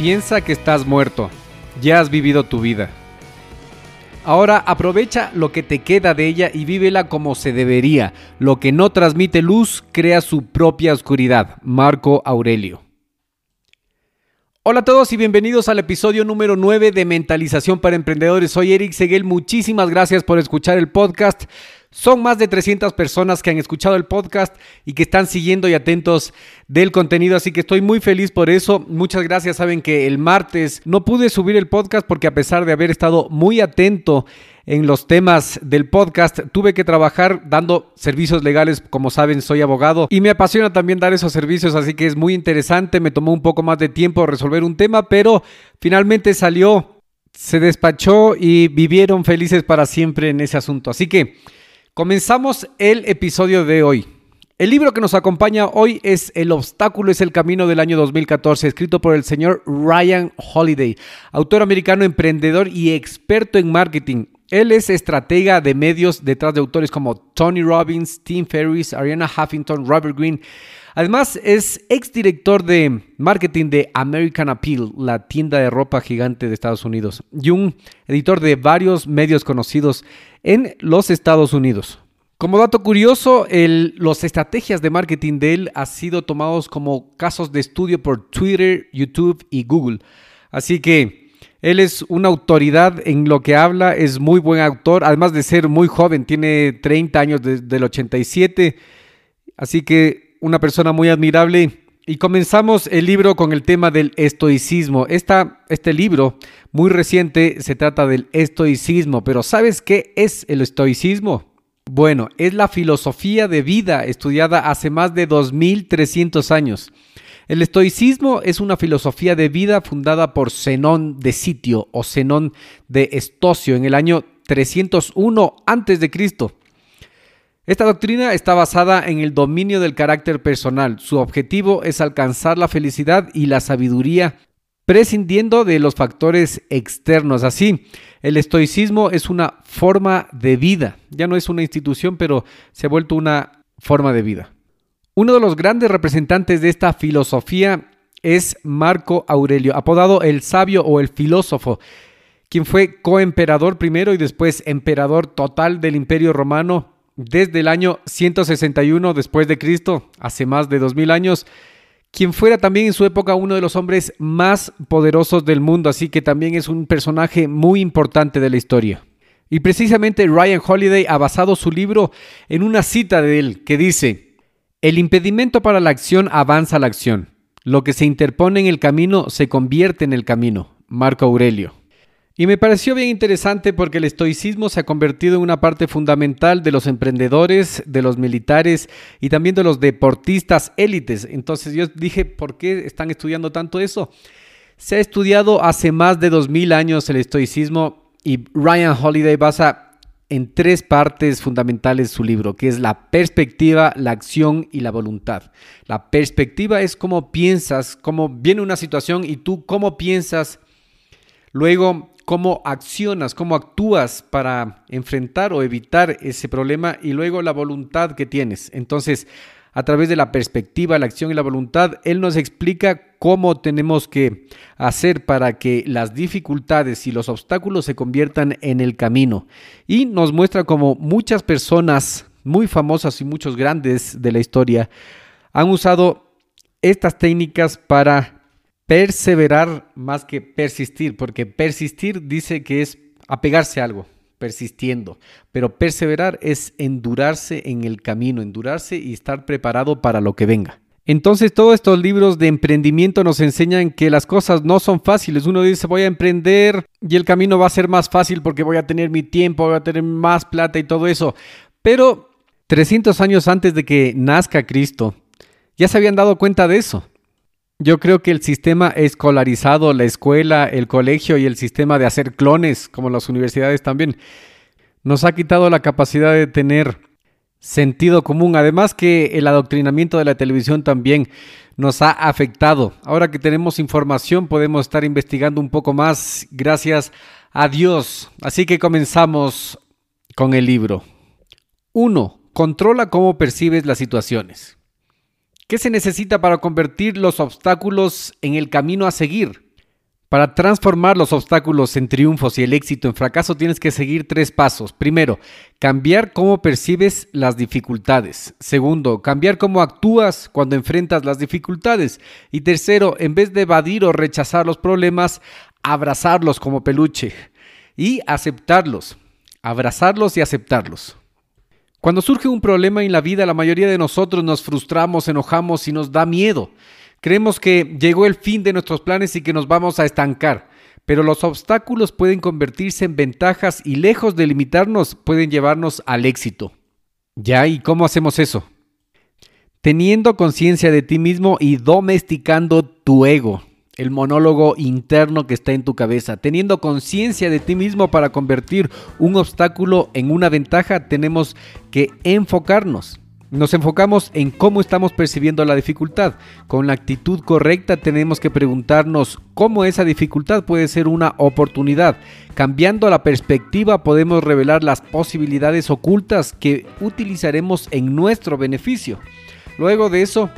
Piensa que estás muerto. Ya has vivido tu vida. Ahora aprovecha lo que te queda de ella y vívela como se debería. Lo que no transmite luz crea su propia oscuridad. Marco Aurelio. Hola a todos y bienvenidos al episodio número 9 de Mentalización para Emprendedores. Soy Eric Seguel. Muchísimas gracias por escuchar el podcast. Son más de 300 personas que han escuchado el podcast y que están siguiendo y atentos del contenido, así que estoy muy feliz por eso. Muchas gracias. Saben que el martes no pude subir el podcast porque a pesar de haber estado muy atento en los temas del podcast, tuve que trabajar dando servicios legales. Como saben, soy abogado y me apasiona también dar esos servicios, así que es muy interesante. Me tomó un poco más de tiempo resolver un tema, pero finalmente salió, se despachó y vivieron felices para siempre en ese asunto. Así que... Comenzamos el episodio de hoy. El libro que nos acompaña hoy es El obstáculo es el camino del año 2014, escrito por el señor Ryan Holiday, autor americano, emprendedor y experto en marketing. Él es estratega de medios detrás de autores como Tony Robbins, Tim Ferriss, Ariana Huffington, Robert Greene. Además, es exdirector de marketing de American Appeal, la tienda de ropa gigante de Estados Unidos, y un editor de varios medios conocidos en los Estados Unidos. Como dato curioso, las estrategias de marketing de él han sido tomados como casos de estudio por Twitter, YouTube y Google. Así que él es una autoridad en lo que habla, es muy buen autor, además de ser muy joven, tiene 30 años desde el 87, así que una persona muy admirable. Y comenzamos el libro con el tema del estoicismo. este libro, muy reciente, se trata del estoicismo, pero ¿sabes qué es el estoicismo? Bueno, es la filosofía de vida estudiada hace más de 2300 años. El estoicismo es una filosofía de vida fundada por Zenón de Sitio o Zenón de Estocio en el año 301 a.C. Esta doctrina está basada en el dominio del carácter personal. Su objetivo es alcanzar la felicidad y la sabiduría prescindiendo de los factores externos. Así, el estoicismo es una forma de vida. Ya no es una institución, pero se ha vuelto una forma de vida. Uno de los grandes representantes de esta filosofía es Marco Aurelio, apodado el sabio o el filósofo, quien fue coemperador primero y después emperador total del Imperio Romano desde el año 161 después de Cristo, hace más de 2000 años, quien fuera también en su época uno de los hombres más poderosos del mundo, así que también es un personaje muy importante de la historia. Y precisamente Ryan Holiday ha basado su libro en una cita de él que dice, el impedimento para la acción avanza la acción, lo que se interpone en el camino se convierte en el camino. Marco Aurelio. Y me pareció bien interesante porque el estoicismo se ha convertido en una parte fundamental de los emprendedores, de los militares y también de los deportistas élites. Entonces yo dije, ¿por qué están estudiando tanto eso? Se ha estudiado hace más de 2000 años el estoicismo y Ryan Holiday basa en tres partes fundamentales su libro, que es la perspectiva, la acción y la voluntad. La perspectiva es cómo piensas, cómo viene una situación y tú cómo piensas. Luego, cómo accionas, cómo actúas para enfrentar o evitar ese problema y luego la voluntad que tienes. Entonces, a través de la perspectiva, la acción y la voluntad, Él nos explica cómo tenemos que hacer para que las dificultades y los obstáculos se conviertan en el camino. Y nos muestra cómo muchas personas muy famosas y muchos grandes de la historia han usado estas técnicas para perseverar más que persistir, porque persistir dice que es apegarse a algo, persistiendo. Pero perseverar es endurarse en el camino, endurarse y estar preparado para lo que venga. Entonces todos estos libros de emprendimiento nos enseñan que las cosas no son fáciles. Uno dice voy a emprender y el camino va a ser más fácil porque voy a tener mi tiempo, voy a tener más plata y todo eso. Pero 300 años antes de que nazca Cristo, ya se habían dado cuenta de eso. Yo creo que el sistema escolarizado, la escuela, el colegio y el sistema de hacer clones, como las universidades también, nos ha quitado la capacidad de tener sentido común. Además que el adoctrinamiento de la televisión también nos ha afectado. Ahora que tenemos información podemos estar investigando un poco más gracias a Dios. Así que comenzamos con el libro. 1. Controla cómo percibes las situaciones. ¿Qué se necesita para convertir los obstáculos en el camino a seguir? Para transformar los obstáculos en triunfos y el éxito en fracaso tienes que seguir tres pasos. Primero, cambiar cómo percibes las dificultades. Segundo, cambiar cómo actúas cuando enfrentas las dificultades. Y tercero, en vez de evadir o rechazar los problemas, abrazarlos como peluche y aceptarlos. Abrazarlos y aceptarlos. Cuando surge un problema en la vida, la mayoría de nosotros nos frustramos, enojamos y nos da miedo. Creemos que llegó el fin de nuestros planes y que nos vamos a estancar. Pero los obstáculos pueden convertirse en ventajas y lejos de limitarnos pueden llevarnos al éxito. ¿Ya? ¿Y cómo hacemos eso? Teniendo conciencia de ti mismo y domesticando tu ego el monólogo interno que está en tu cabeza. Teniendo conciencia de ti mismo para convertir un obstáculo en una ventaja, tenemos que enfocarnos. Nos enfocamos en cómo estamos percibiendo la dificultad. Con la actitud correcta tenemos que preguntarnos cómo esa dificultad puede ser una oportunidad. Cambiando la perspectiva podemos revelar las posibilidades ocultas que utilizaremos en nuestro beneficio. Luego de eso,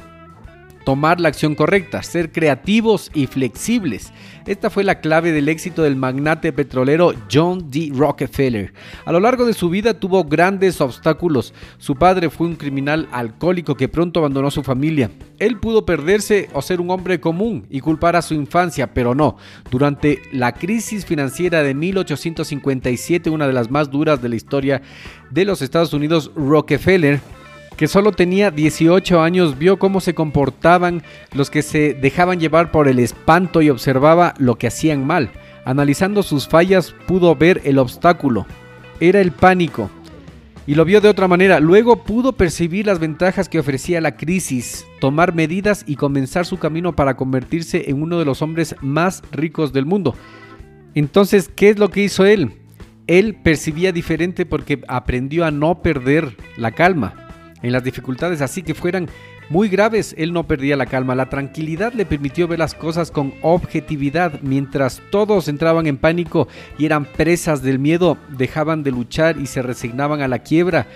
tomar la acción correcta, ser creativos y flexibles. Esta fue la clave del éxito del magnate petrolero John D. Rockefeller. A lo largo de su vida tuvo grandes obstáculos. Su padre fue un criminal alcohólico que pronto abandonó su familia. Él pudo perderse o ser un hombre común y culpar a su infancia, pero no. Durante la crisis financiera de 1857, una de las más duras de la historia de los Estados Unidos, Rockefeller que solo tenía 18 años, vio cómo se comportaban los que se dejaban llevar por el espanto y observaba lo que hacían mal. Analizando sus fallas pudo ver el obstáculo. Era el pánico. Y lo vio de otra manera. Luego pudo percibir las ventajas que ofrecía la crisis, tomar medidas y comenzar su camino para convertirse en uno de los hombres más ricos del mundo. Entonces, ¿qué es lo que hizo él? Él percibía diferente porque aprendió a no perder la calma en las dificultades, así que fueran muy graves, él no perdía la calma. La tranquilidad le permitió ver las cosas con objetividad. Mientras todos entraban en pánico y eran presas del miedo, dejaban de luchar y se resignaban a la quiebra.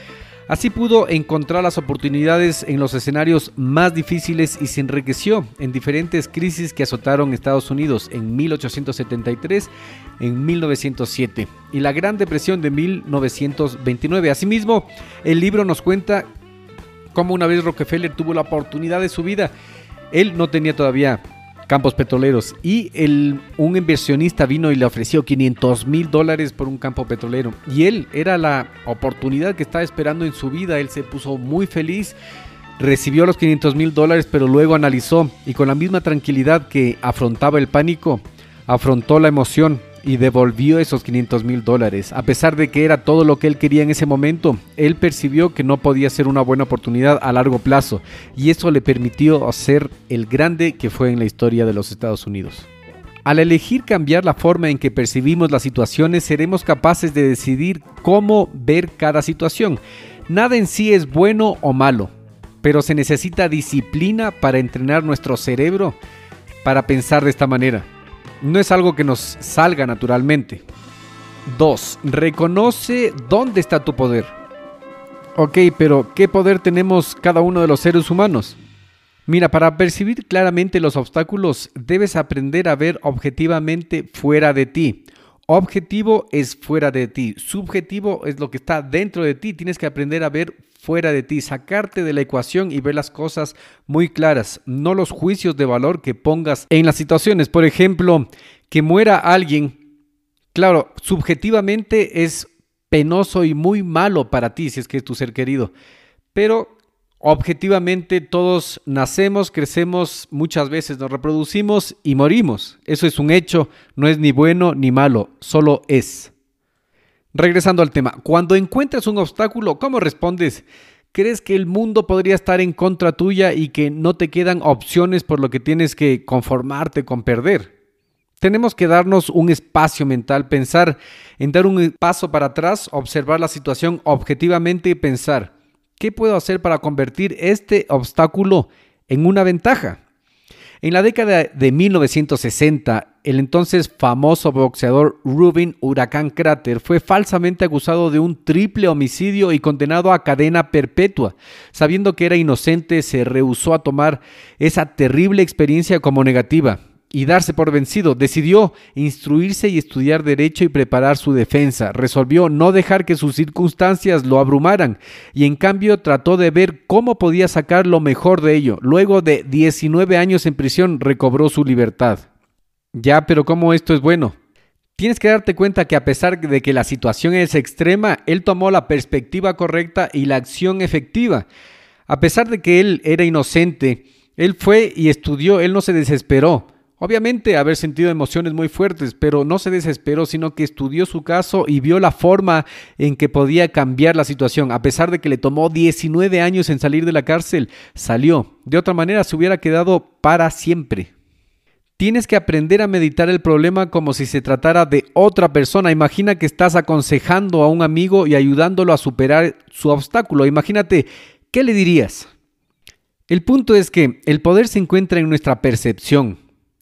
Así pudo encontrar las oportunidades en los escenarios más difíciles y se enriqueció en diferentes crisis que azotaron Estados Unidos en 1873, en 1907 y la Gran Depresión de 1929. Asimismo, el libro nos cuenta como una vez Rockefeller tuvo la oportunidad de su vida. Él no tenía todavía campos petroleros y un inversionista vino y le ofreció 500 mil dólares por un campo petrolero. Y él era la oportunidad que estaba esperando en su vida. Él se puso muy feliz recibió los 500 mil dólares, pero luego analizó y con la misma tranquilidad que afrontaba el pánico, afrontó la emoción y devolvió esos 500 mil dólares. A pesar de que era todo lo que él quería en ese momento, él percibió que no podía ser una buena oportunidad a largo plazo y eso le permitió ser el grande que fue en la historia de los Estados Unidos. Al elegir cambiar la forma en que percibimos las situaciones, seremos capaces de decidir cómo ver cada situación. Nada en sí es bueno o malo, pero se necesita disciplina para entrenar nuestro cerebro para pensar de esta manera no es algo que nos salga naturalmente. 2. Reconoce dónde está tu poder. Ok, pero ¿qué poder tenemos cada uno de los seres humanos? Mira, para percibir claramente los obstáculos debes aprender a ver objetivamente fuera de ti. Objetivo es fuera de ti, subjetivo es lo que está dentro de ti. Tienes que aprender a ver fuera de ti, sacarte de la ecuación y ver las cosas muy claras, no los juicios de valor que pongas en las situaciones. Por ejemplo, que muera alguien, claro, subjetivamente es penoso y muy malo para ti si es que es tu ser querido. Pero objetivamente todos nacemos, crecemos, muchas veces nos reproducimos y morimos. Eso es un hecho, no es ni bueno ni malo, solo es. Regresando al tema, cuando encuentras un obstáculo, ¿cómo respondes? ¿Crees que el mundo podría estar en contra tuya y que no te quedan opciones por lo que tienes que conformarte con perder? Tenemos que darnos un espacio mental, pensar en dar un paso para atrás, observar la situación objetivamente y pensar, ¿qué puedo hacer para convertir este obstáculo en una ventaja? En la década de 1960, el entonces famoso boxeador Rubin Huracán Cráter fue falsamente acusado de un triple homicidio y condenado a cadena perpetua. Sabiendo que era inocente, se rehusó a tomar esa terrible experiencia como negativa y darse por vencido. Decidió instruirse y estudiar derecho y preparar su defensa. Resolvió no dejar que sus circunstancias lo abrumaran y en cambio trató de ver cómo podía sacar lo mejor de ello. Luego de 19 años en prisión recobró su libertad. Ya, pero ¿cómo esto es bueno? Tienes que darte cuenta que a pesar de que la situación es extrema, él tomó la perspectiva correcta y la acción efectiva. A pesar de que él era inocente, él fue y estudió, él no se desesperó. Obviamente haber sentido emociones muy fuertes, pero no se desesperó, sino que estudió su caso y vio la forma en que podía cambiar la situación. A pesar de que le tomó 19 años en salir de la cárcel, salió. De otra manera se hubiera quedado para siempre. Tienes que aprender a meditar el problema como si se tratara de otra persona. Imagina que estás aconsejando a un amigo y ayudándolo a superar su obstáculo. Imagínate, ¿qué le dirías? El punto es que el poder se encuentra en nuestra percepción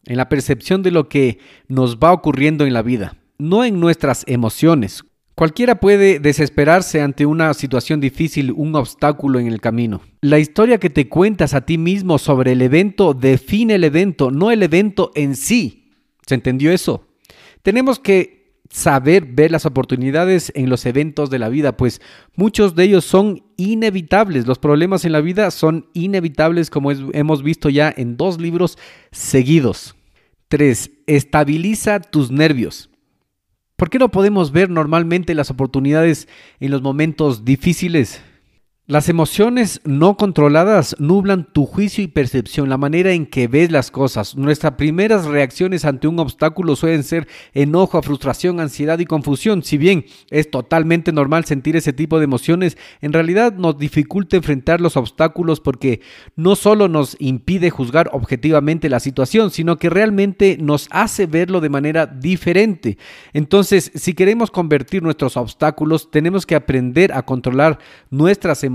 en la percepción de lo que nos va ocurriendo en la vida, no en nuestras emociones. Cualquiera puede desesperarse ante una situación difícil, un obstáculo en el camino. La historia que te cuentas a ti mismo sobre el evento define el evento, no el evento en sí. ¿Se entendió eso? Tenemos que saber ver las oportunidades en los eventos de la vida, pues muchos de ellos son inevitables. Los problemas en la vida son inevitables, como hemos visto ya en dos libros seguidos. 3. Estabiliza tus nervios. ¿Por qué no podemos ver normalmente las oportunidades en los momentos difíciles? Las emociones no controladas nublan tu juicio y percepción, la manera en que ves las cosas. Nuestras primeras reacciones ante un obstáculo suelen ser enojo, frustración, ansiedad y confusión. Si bien es totalmente normal sentir ese tipo de emociones, en realidad nos dificulta enfrentar los obstáculos porque no solo nos impide juzgar objetivamente la situación, sino que realmente nos hace verlo de manera diferente. Entonces, si queremos convertir nuestros obstáculos, tenemos que aprender a controlar nuestras emociones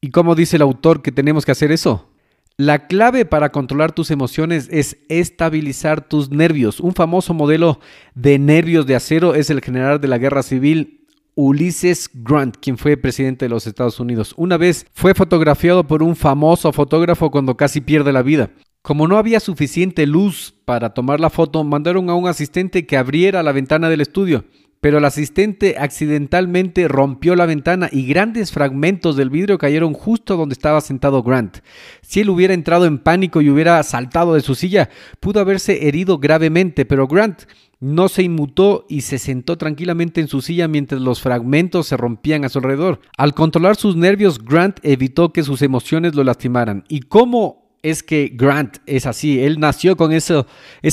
¿Y cómo dice el autor que tenemos que hacer eso? La clave para controlar tus emociones es estabilizar tus nervios. Un famoso modelo de nervios de acero es el general de la guerra civil Ulysses Grant, quien fue presidente de los Estados Unidos. Una vez fue fotografiado por un famoso fotógrafo cuando casi pierde la vida. Como no había suficiente luz para tomar la foto, mandaron a un asistente que abriera la ventana del estudio pero el asistente accidentalmente rompió la ventana y grandes fragmentos del vidrio cayeron justo donde estaba sentado Grant. Si él hubiera entrado en pánico y hubiera saltado de su silla, pudo haberse herido gravemente, pero Grant no se inmutó y se sentó tranquilamente en su silla mientras los fragmentos se rompían a su alrededor. Al controlar sus nervios, Grant evitó que sus emociones lo lastimaran. ¿Y cómo es que Grant es así? Él nació con esa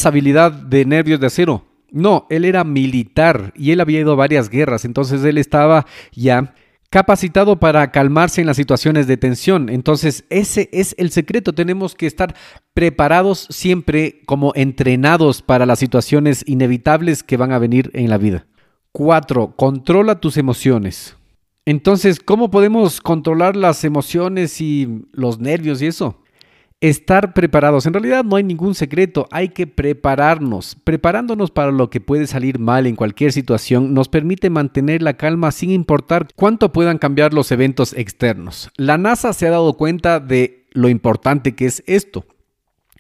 habilidad de nervios de acero. No, él era militar y él había ido a varias guerras, entonces él estaba ya capacitado para calmarse en las situaciones de tensión. Entonces, ese es el secreto. Tenemos que estar preparados siempre como entrenados para las situaciones inevitables que van a venir en la vida. Cuatro, controla tus emociones. Entonces, ¿cómo podemos controlar las emociones y los nervios y eso? Estar preparados. En realidad no hay ningún secreto, hay que prepararnos. Preparándonos para lo que puede salir mal en cualquier situación nos permite mantener la calma sin importar cuánto puedan cambiar los eventos externos. La NASA se ha dado cuenta de lo importante que es esto.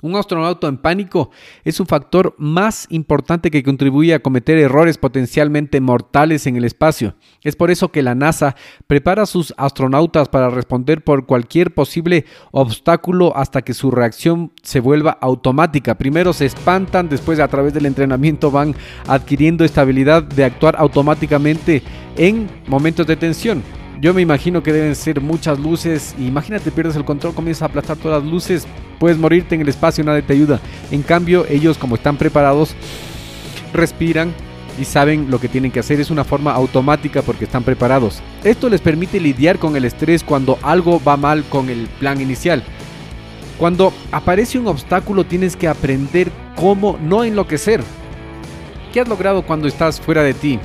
Un astronauta en pánico es un factor más importante que contribuye a cometer errores potencialmente mortales en el espacio. Es por eso que la NASA prepara a sus astronautas para responder por cualquier posible obstáculo hasta que su reacción se vuelva automática. Primero se espantan, después a través del entrenamiento van adquiriendo esta habilidad de actuar automáticamente en momentos de tensión. Yo me imagino que deben ser muchas luces. Imagínate, pierdes el control, comienzas a aplastar todas las luces, puedes morirte en el espacio, nadie te ayuda. En cambio, ellos como están preparados, respiran y saben lo que tienen que hacer. Es una forma automática porque están preparados. Esto les permite lidiar con el estrés cuando algo va mal con el plan inicial. Cuando aparece un obstáculo tienes que aprender cómo no enloquecer. ¿Qué has logrado cuando estás fuera de ti?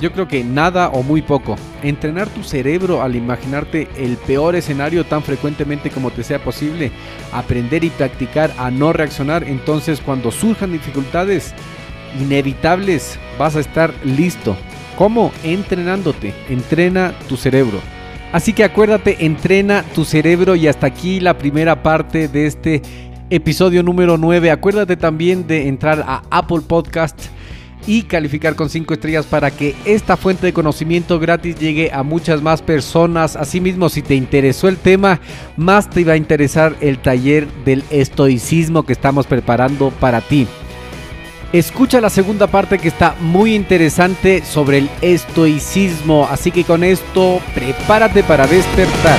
Yo creo que nada o muy poco. Entrenar tu cerebro al imaginarte el peor escenario tan frecuentemente como te sea posible. Aprender y practicar a no reaccionar. Entonces cuando surjan dificultades inevitables vas a estar listo. ¿Cómo? Entrenándote. Entrena tu cerebro. Así que acuérdate, entrena tu cerebro y hasta aquí la primera parte de este episodio número 9. Acuérdate también de entrar a Apple Podcast y calificar con 5 estrellas para que esta fuente de conocimiento gratis llegue a muchas más personas. Asimismo, si te interesó el tema, más te iba a interesar el taller del estoicismo que estamos preparando para ti. Escucha la segunda parte que está muy interesante sobre el estoicismo, así que con esto prepárate para despertar.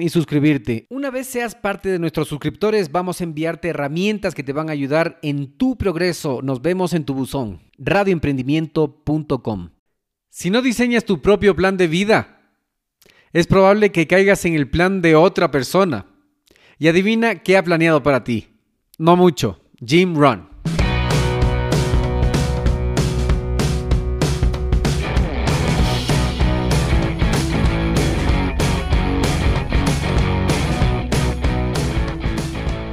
y suscribirte. Una vez seas parte de nuestros suscriptores, vamos a enviarte herramientas que te van a ayudar en tu progreso. Nos vemos en tu buzón. radioemprendimiento.com. Si no diseñas tu propio plan de vida, es probable que caigas en el plan de otra persona. Y adivina qué ha planeado para ti. No mucho. Jim Run.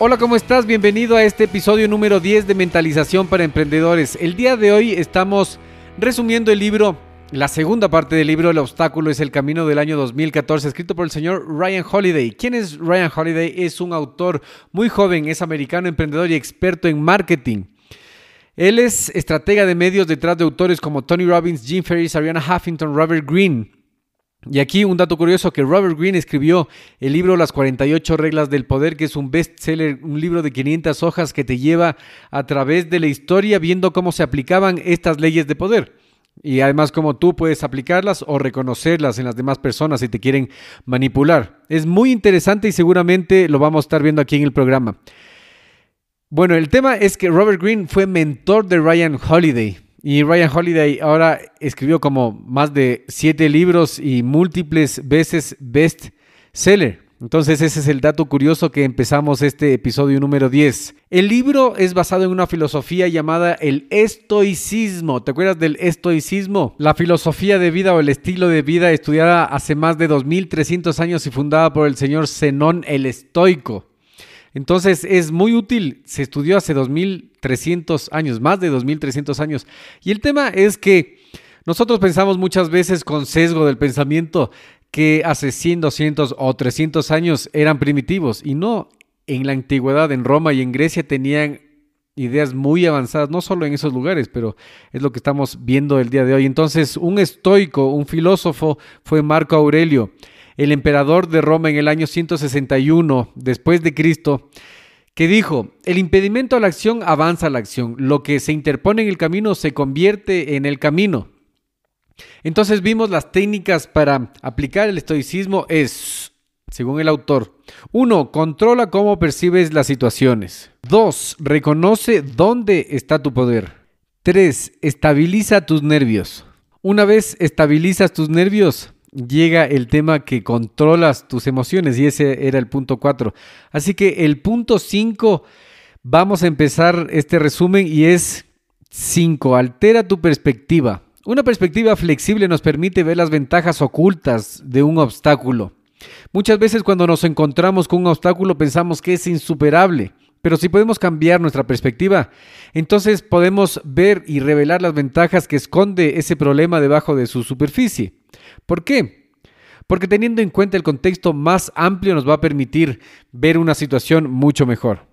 Hola, ¿cómo estás? Bienvenido a este episodio número 10 de Mentalización para Emprendedores. El día de hoy estamos resumiendo el libro, la segunda parte del libro El obstáculo es el camino del año 2014, escrito por el señor Ryan Holiday. ¿Quién es Ryan Holiday? Es un autor muy joven, es americano, emprendedor y experto en marketing. Él es estratega de medios detrás de autores como Tony Robbins, Jim Ferriss, Ariana Huffington, Robert Greene. Y aquí un dato curioso que Robert Greene escribió el libro Las 48 reglas del poder, que es un bestseller, un libro de 500 hojas que te lleva a través de la historia viendo cómo se aplicaban estas leyes de poder. Y además cómo tú puedes aplicarlas o reconocerlas en las demás personas si te quieren manipular. Es muy interesante y seguramente lo vamos a estar viendo aquí en el programa. Bueno, el tema es que Robert Greene fue mentor de Ryan Holiday. Y Ryan Holiday ahora escribió como más de siete libros y múltiples veces best seller. Entonces ese es el dato curioso que empezamos este episodio número 10. El libro es basado en una filosofía llamada el estoicismo. ¿Te acuerdas del estoicismo? La filosofía de vida o el estilo de vida estudiada hace más de 2300 años y fundada por el señor Zenón el estoico. Entonces es muy útil, se estudió hace 2300 años, más de 2300 años. Y el tema es que nosotros pensamos muchas veces con sesgo del pensamiento que hace 100, 200 o 300 años eran primitivos y no, en la antigüedad, en Roma y en Grecia tenían ideas muy avanzadas, no solo en esos lugares, pero es lo que estamos viendo el día de hoy. Entonces, un estoico, un filósofo fue Marco Aurelio el emperador de Roma en el año 161 después de Cristo, que dijo, el impedimento a la acción avanza a la acción, lo que se interpone en el camino se convierte en el camino. Entonces vimos las técnicas para aplicar el estoicismo es, según el autor, 1. Controla cómo percibes las situaciones. 2. Reconoce dónde está tu poder. 3. Estabiliza tus nervios. Una vez estabilizas tus nervios, llega el tema que controlas tus emociones y ese era el punto 4. Así que el punto 5, vamos a empezar este resumen y es 5, altera tu perspectiva. Una perspectiva flexible nos permite ver las ventajas ocultas de un obstáculo. Muchas veces cuando nos encontramos con un obstáculo pensamos que es insuperable, pero si podemos cambiar nuestra perspectiva, entonces podemos ver y revelar las ventajas que esconde ese problema debajo de su superficie. ¿Por qué? Porque teniendo en cuenta el contexto más amplio nos va a permitir ver una situación mucho mejor.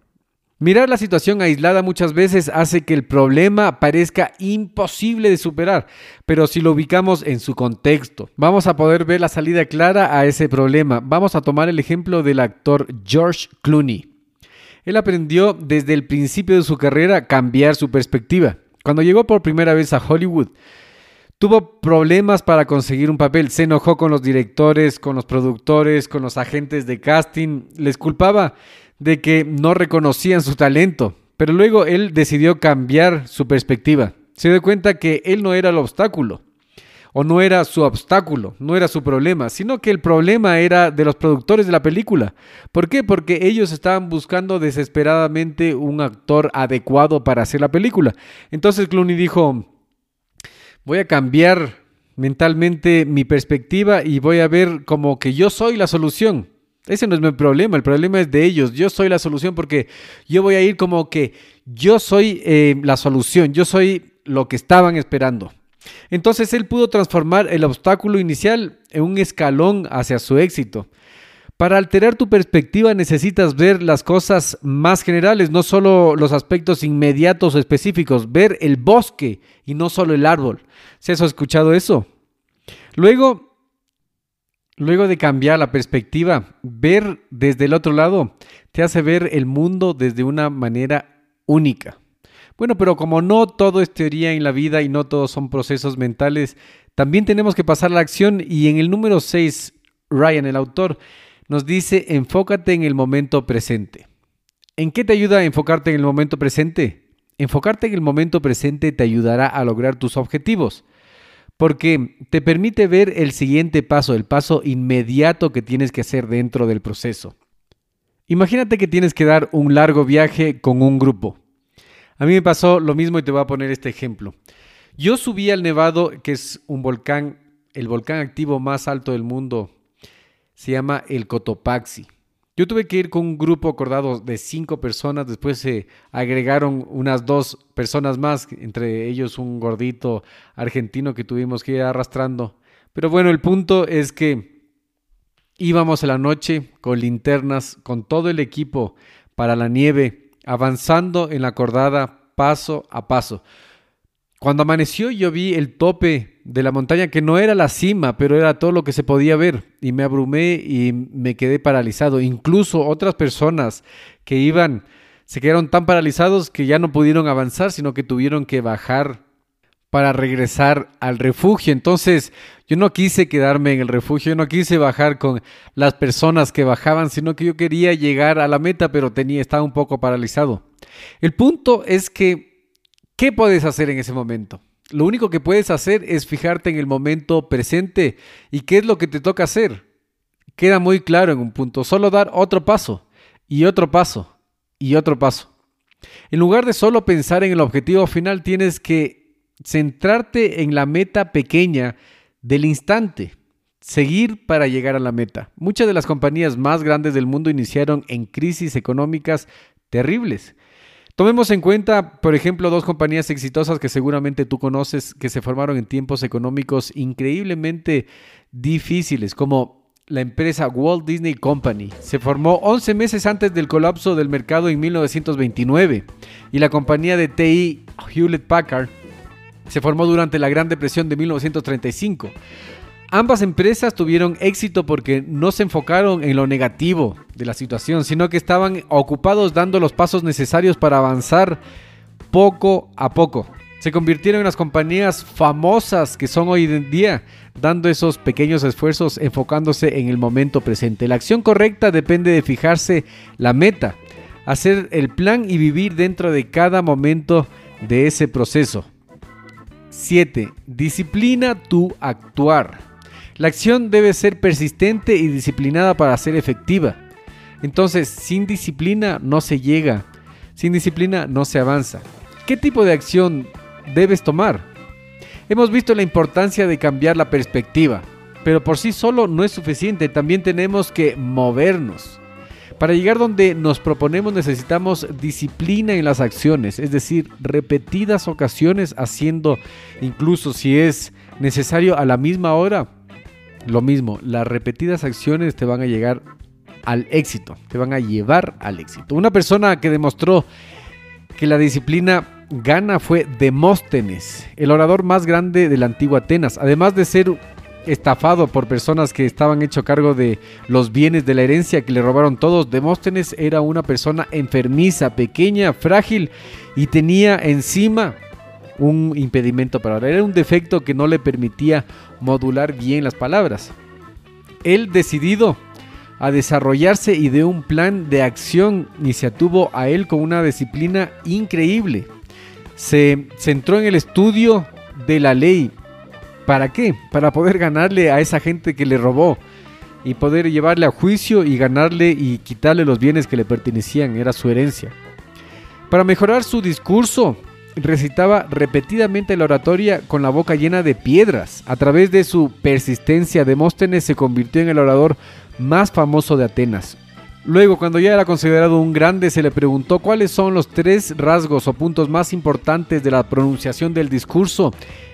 Mirar la situación aislada muchas veces hace que el problema parezca imposible de superar, pero si lo ubicamos en su contexto, vamos a poder ver la salida clara a ese problema. Vamos a tomar el ejemplo del actor George Clooney. Él aprendió desde el principio de su carrera a cambiar su perspectiva. Cuando llegó por primera vez a Hollywood, Tuvo problemas para conseguir un papel, se enojó con los directores, con los productores, con los agentes de casting, les culpaba de que no reconocían su talento, pero luego él decidió cambiar su perspectiva. Se dio cuenta que él no era el obstáculo, o no era su obstáculo, no era su problema, sino que el problema era de los productores de la película. ¿Por qué? Porque ellos estaban buscando desesperadamente un actor adecuado para hacer la película. Entonces Clooney dijo, voy a cambiar mentalmente mi perspectiva y voy a ver como que yo soy la solución. Ese no es mi problema, el problema es de ellos. Yo soy la solución porque yo voy a ir como que yo soy eh, la solución, yo soy lo que estaban esperando. Entonces él pudo transformar el obstáculo inicial en un escalón hacia su éxito. Para alterar tu perspectiva necesitas ver las cosas más generales, no solo los aspectos inmediatos o específicos, ver el bosque y no solo el árbol. ¿Se has escuchado eso? Luego, luego de cambiar la perspectiva, ver desde el otro lado te hace ver el mundo desde una manera única. Bueno, pero como no todo es teoría en la vida y no todos son procesos mentales, también tenemos que pasar a la acción y en el número 6, Ryan, el autor, nos dice enfócate en el momento presente. ¿En qué te ayuda a enfocarte en el momento presente? Enfocarte en el momento presente te ayudará a lograr tus objetivos, porque te permite ver el siguiente paso, el paso inmediato que tienes que hacer dentro del proceso. Imagínate que tienes que dar un largo viaje con un grupo. A mí me pasó lo mismo y te voy a poner este ejemplo. Yo subí al Nevado, que es un volcán, el volcán activo más alto del mundo se llama el Cotopaxi. Yo tuve que ir con un grupo acordado de cinco personas, después se agregaron unas dos personas más, entre ellos un gordito argentino que tuvimos que ir arrastrando. Pero bueno, el punto es que íbamos a la noche con linternas, con todo el equipo para la nieve, avanzando en la cordada paso a paso. Cuando amaneció yo vi el tope de la montaña que no era la cima, pero era todo lo que se podía ver y me abrumé y me quedé paralizado. Incluso otras personas que iban se quedaron tan paralizados que ya no pudieron avanzar, sino que tuvieron que bajar para regresar al refugio. Entonces yo no quise quedarme en el refugio, yo no quise bajar con las personas que bajaban, sino que yo quería llegar a la meta, pero tenía, estaba un poco paralizado. El punto es que ¿Qué puedes hacer en ese momento? Lo único que puedes hacer es fijarte en el momento presente y qué es lo que te toca hacer. Queda muy claro en un punto, solo dar otro paso y otro paso y otro paso. En lugar de solo pensar en el objetivo final, tienes que centrarte en la meta pequeña del instante, seguir para llegar a la meta. Muchas de las compañías más grandes del mundo iniciaron en crisis económicas terribles Tomemos en cuenta, por ejemplo, dos compañías exitosas que seguramente tú conoces que se formaron en tiempos económicos increíblemente difíciles, como la empresa Walt Disney Company. Se formó 11 meses antes del colapso del mercado en 1929 y la compañía de TI Hewlett Packard se formó durante la Gran Depresión de 1935. Ambas empresas tuvieron éxito porque no se enfocaron en lo negativo de la situación, sino que estaban ocupados dando los pasos necesarios para avanzar poco a poco. Se convirtieron en las compañías famosas que son hoy en día, dando esos pequeños esfuerzos enfocándose en el momento presente. La acción correcta depende de fijarse la meta, hacer el plan y vivir dentro de cada momento de ese proceso. 7. Disciplina tu actuar. La acción debe ser persistente y disciplinada para ser efectiva. Entonces, sin disciplina no se llega, sin disciplina no se avanza. ¿Qué tipo de acción debes tomar? Hemos visto la importancia de cambiar la perspectiva, pero por sí solo no es suficiente, también tenemos que movernos. Para llegar donde nos proponemos necesitamos disciplina en las acciones, es decir, repetidas ocasiones haciendo, incluso si es necesario a la misma hora, lo mismo, las repetidas acciones te van a llegar al éxito, te van a llevar al éxito. Una persona que demostró que la disciplina gana fue Demóstenes, el orador más grande de la antigua Atenas. Además de ser estafado por personas que estaban hecho cargo de los bienes de la herencia que le robaron todos, Demóstenes era una persona enfermiza, pequeña, frágil y tenía encima un impedimento para hablar. Era un defecto que no le permitía modular bien las palabras. Él decidido a desarrollarse y de un plan de acción y se atuvo a él con una disciplina increíble. Se centró en el estudio de la ley. ¿Para qué? Para poder ganarle a esa gente que le robó y poder llevarle a juicio y ganarle y quitarle los bienes que le pertenecían, era su herencia. Para mejorar su discurso, recitaba repetidamente la oratoria con la boca llena de piedras. A través de su persistencia, Demóstenes se convirtió en el orador más famoso de Atenas. Luego, cuando ya era considerado un grande, se le preguntó cuáles son los tres rasgos o puntos más importantes de la pronunciación del discurso.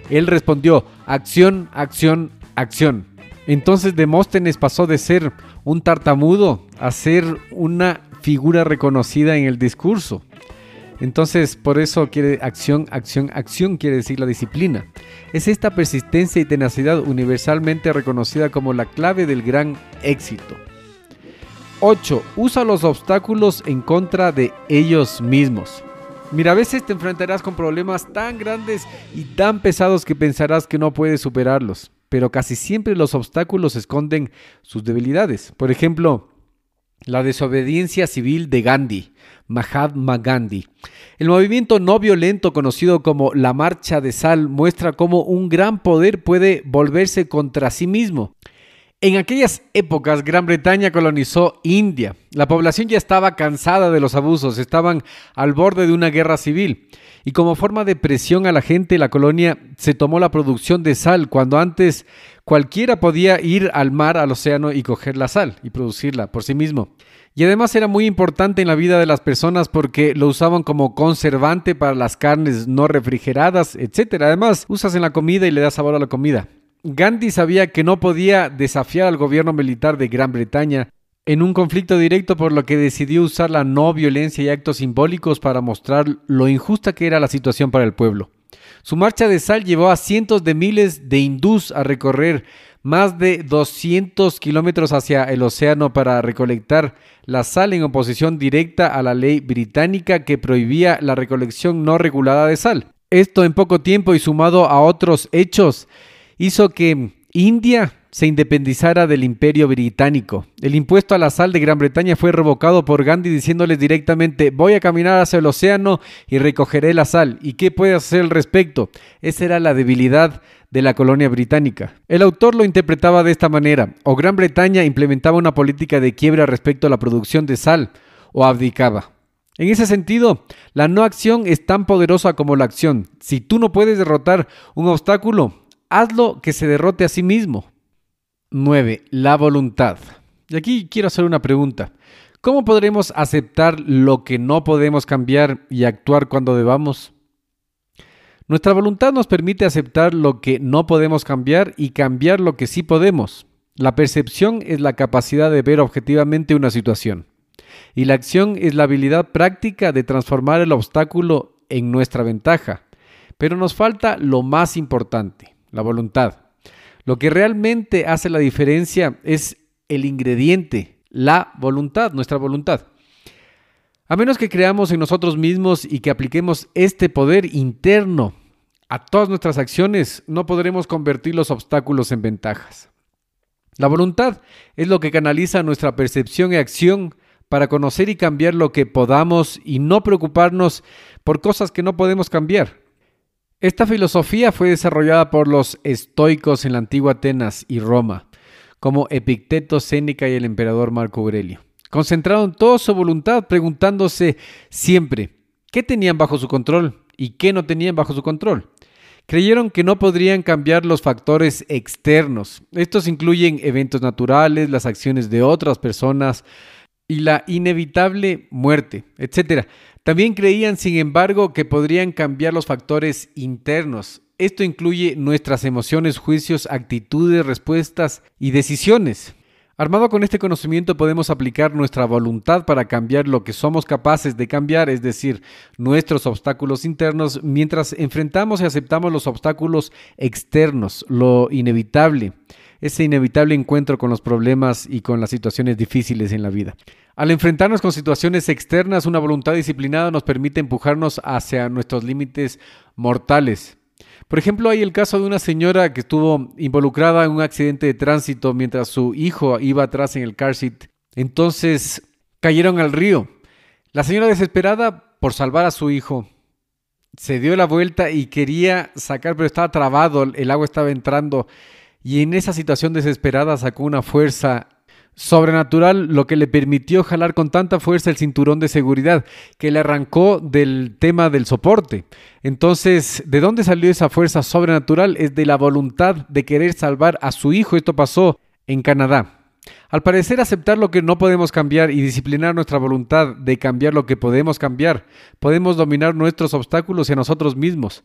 Él respondió, acción, acción, acción. Entonces Demóstenes pasó de ser un tartamudo a ser una figura reconocida en el discurso. Entonces, por eso quiere acción, acción, acción quiere decir la disciplina. Es esta persistencia y tenacidad universalmente reconocida como la clave del gran éxito. 8. Usa los obstáculos en contra de ellos mismos. Mira, a veces te enfrentarás con problemas tan grandes y tan pesados que pensarás que no puedes superarlos, pero casi siempre los obstáculos esconden sus debilidades. Por ejemplo, la desobediencia civil de Gandhi. Mahatma Gandhi. El movimiento no violento conocido como la Marcha de Sal muestra cómo un gran poder puede volverse contra sí mismo. En aquellas épocas Gran Bretaña colonizó India. La población ya estaba cansada de los abusos, estaban al borde de una guerra civil. Y como forma de presión a la gente, la colonia se tomó la producción de sal, cuando antes cualquiera podía ir al mar, al océano y coger la sal y producirla por sí mismo. Y además era muy importante en la vida de las personas porque lo usaban como conservante para las carnes no refrigeradas, etc. Además, usas en la comida y le das sabor a la comida. Gandhi sabía que no podía desafiar al gobierno militar de Gran Bretaña en un conflicto directo por lo que decidió usar la no violencia y actos simbólicos para mostrar lo injusta que era la situación para el pueblo. Su marcha de sal llevó a cientos de miles de hindús a recorrer más de 200 kilómetros hacia el océano para recolectar la sal en oposición directa a la ley británica que prohibía la recolección no regulada de sal. Esto en poco tiempo y sumado a otros hechos hizo que India se independizara del imperio británico. El impuesto a la sal de Gran Bretaña fue revocado por Gandhi diciéndoles directamente voy a caminar hacia el océano y recogeré la sal. ¿Y qué puede hacer al respecto? Esa era la debilidad de la colonia británica. El autor lo interpretaba de esta manera, o Gran Bretaña implementaba una política de quiebra respecto a la producción de sal, o abdicaba. En ese sentido, la no acción es tan poderosa como la acción. Si tú no puedes derrotar un obstáculo, hazlo que se derrote a sí mismo. 9. La voluntad. Y aquí quiero hacer una pregunta. ¿Cómo podremos aceptar lo que no podemos cambiar y actuar cuando debamos? Nuestra voluntad nos permite aceptar lo que no podemos cambiar y cambiar lo que sí podemos. La percepción es la capacidad de ver objetivamente una situación. Y la acción es la habilidad práctica de transformar el obstáculo en nuestra ventaja. Pero nos falta lo más importante, la voluntad. Lo que realmente hace la diferencia es el ingrediente, la voluntad, nuestra voluntad. A menos que creamos en nosotros mismos y que apliquemos este poder interno a todas nuestras acciones, no podremos convertir los obstáculos en ventajas. La voluntad es lo que canaliza nuestra percepción y acción para conocer y cambiar lo que podamos y no preocuparnos por cosas que no podemos cambiar. Esta filosofía fue desarrollada por los estoicos en la antigua Atenas y Roma, como Epicteto, Séneca y el emperador Marco Aurelio. Concentraron toda su voluntad preguntándose siempre qué tenían bajo su control y qué no tenían bajo su control. Creyeron que no podrían cambiar los factores externos. Estos incluyen eventos naturales, las acciones de otras personas y la inevitable muerte, etc. También creían, sin embargo, que podrían cambiar los factores internos. Esto incluye nuestras emociones, juicios, actitudes, respuestas y decisiones. Armado con este conocimiento podemos aplicar nuestra voluntad para cambiar lo que somos capaces de cambiar, es decir, nuestros obstáculos internos, mientras enfrentamos y aceptamos los obstáculos externos, lo inevitable, ese inevitable encuentro con los problemas y con las situaciones difíciles en la vida. Al enfrentarnos con situaciones externas, una voluntad disciplinada nos permite empujarnos hacia nuestros límites mortales. Por ejemplo, hay el caso de una señora que estuvo involucrada en un accidente de tránsito mientras su hijo iba atrás en el car seat. Entonces cayeron al río. La señora desesperada por salvar a su hijo se dio la vuelta y quería sacar, pero estaba trabado, el agua estaba entrando y en esa situación desesperada sacó una fuerza sobrenatural lo que le permitió jalar con tanta fuerza el cinturón de seguridad que le arrancó del tema del soporte. Entonces, ¿de dónde salió esa fuerza sobrenatural? Es de la voluntad de querer salvar a su hijo. Esto pasó en Canadá. Al parecer aceptar lo que no podemos cambiar y disciplinar nuestra voluntad de cambiar lo que podemos cambiar, podemos dominar nuestros obstáculos y a nosotros mismos.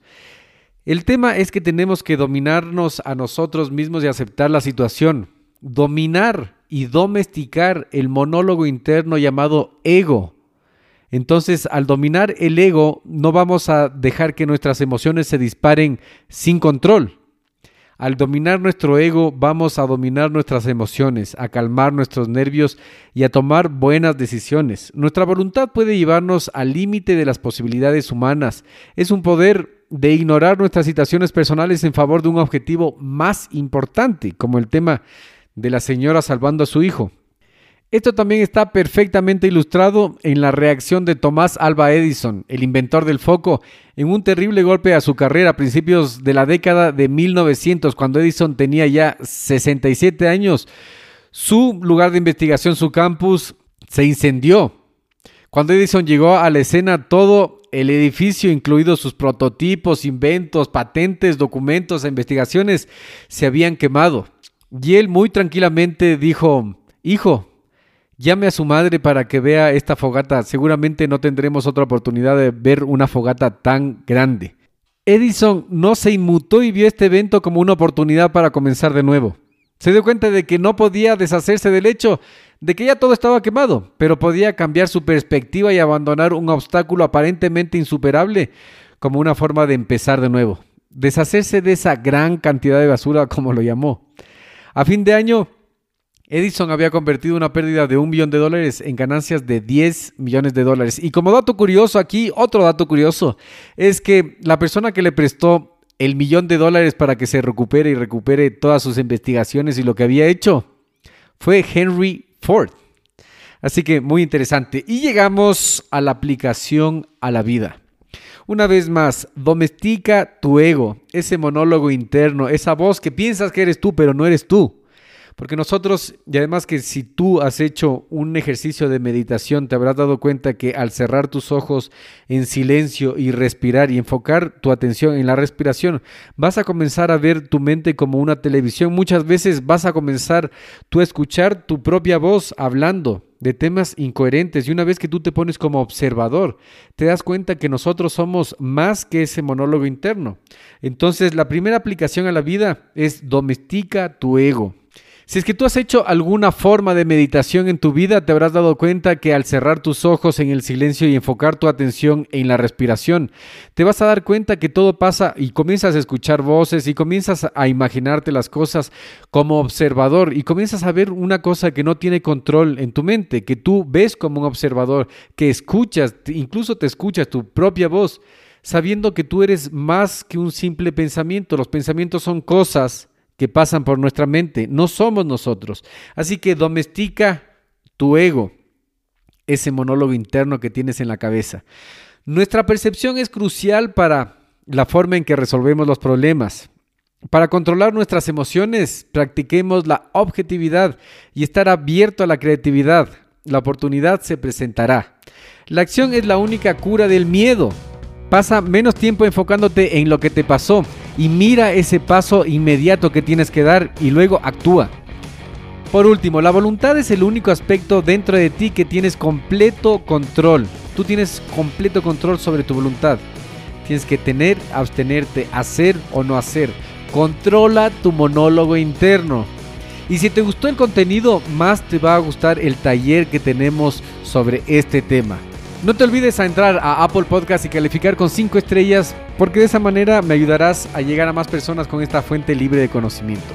El tema es que tenemos que dominarnos a nosotros mismos y aceptar la situación. Dominar y domesticar el monólogo interno llamado ego. Entonces, al dominar el ego, no vamos a dejar que nuestras emociones se disparen sin control. Al dominar nuestro ego, vamos a dominar nuestras emociones, a calmar nuestros nervios y a tomar buenas decisiones. Nuestra voluntad puede llevarnos al límite de las posibilidades humanas. Es un poder de ignorar nuestras situaciones personales en favor de un objetivo más importante, como el tema de la señora salvando a su hijo. Esto también está perfectamente ilustrado en la reacción de Tomás Alba Edison, el inventor del foco, en un terrible golpe a su carrera a principios de la década de 1900, cuando Edison tenía ya 67 años. Su lugar de investigación, su campus, se incendió. Cuando Edison llegó a la escena, todo el edificio, incluidos sus prototipos, inventos, patentes, documentos e investigaciones, se habían quemado. Y él muy tranquilamente dijo, Hijo, Llame a su madre para que vea esta fogata. Seguramente no tendremos otra oportunidad de ver una fogata tan grande. Edison no se inmutó y vio este evento como una oportunidad para comenzar de nuevo. Se dio cuenta de que no podía deshacerse del hecho de que ya todo estaba quemado, pero podía cambiar su perspectiva y abandonar un obstáculo aparentemente insuperable como una forma de empezar de nuevo. Deshacerse de esa gran cantidad de basura, como lo llamó. A fin de año, Edison había convertido una pérdida de un millón de dólares en ganancias de 10 millones de dólares. Y como dato curioso aquí, otro dato curioso, es que la persona que le prestó el millón de dólares para que se recupere y recupere todas sus investigaciones y lo que había hecho fue Henry Así que muy interesante. Y llegamos a la aplicación a la vida. Una vez más, domestica tu ego, ese monólogo interno, esa voz que piensas que eres tú, pero no eres tú. Porque nosotros, y además que si tú has hecho un ejercicio de meditación, te habrás dado cuenta que al cerrar tus ojos en silencio y respirar y enfocar tu atención en la respiración, vas a comenzar a ver tu mente como una televisión. Muchas veces vas a comenzar tú a escuchar tu propia voz hablando de temas incoherentes y una vez que tú te pones como observador, te das cuenta que nosotros somos más que ese monólogo interno. Entonces, la primera aplicación a la vida es domestica tu ego. Si es que tú has hecho alguna forma de meditación en tu vida, te habrás dado cuenta que al cerrar tus ojos en el silencio y enfocar tu atención en la respiración, te vas a dar cuenta que todo pasa y comienzas a escuchar voces y comienzas a imaginarte las cosas como observador y comienzas a ver una cosa que no tiene control en tu mente, que tú ves como un observador, que escuchas, incluso te escuchas tu propia voz, sabiendo que tú eres más que un simple pensamiento. Los pensamientos son cosas que pasan por nuestra mente, no somos nosotros. Así que domestica tu ego, ese monólogo interno que tienes en la cabeza. Nuestra percepción es crucial para la forma en que resolvemos los problemas. Para controlar nuestras emociones, practiquemos la objetividad y estar abierto a la creatividad. La oportunidad se presentará. La acción es la única cura del miedo. Pasa menos tiempo enfocándote en lo que te pasó y mira ese paso inmediato que tienes que dar y luego actúa. Por último, la voluntad es el único aspecto dentro de ti que tienes completo control. Tú tienes completo control sobre tu voluntad. Tienes que tener, abstenerte, hacer o no hacer. Controla tu monólogo interno. Y si te gustó el contenido, más te va a gustar el taller que tenemos sobre este tema. No te olvides a entrar a Apple Podcast y calificar con 5 estrellas porque de esa manera me ayudarás a llegar a más personas con esta fuente libre de conocimiento.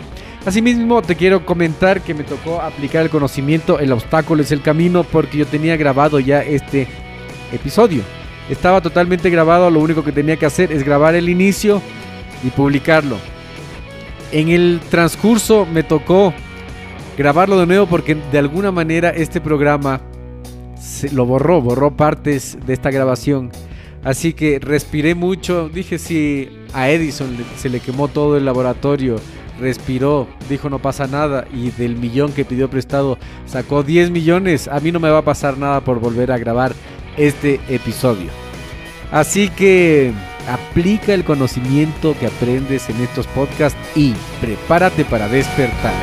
Asimismo, te quiero comentar que me tocó aplicar el conocimiento, el obstáculo es el camino, porque yo tenía grabado ya este episodio. Estaba totalmente grabado, lo único que tenía que hacer es grabar el inicio y publicarlo. En el transcurso me tocó grabarlo de nuevo porque de alguna manera este programa lo borró, borró partes de esta grabación. Así que respiré mucho. Dije si a Edison se le quemó todo el laboratorio, respiró, dijo no pasa nada y del millón que pidió prestado sacó 10 millones. A mí no me va a pasar nada por volver a grabar este episodio. Así que aplica el conocimiento que aprendes en estos podcasts y prepárate para despertar.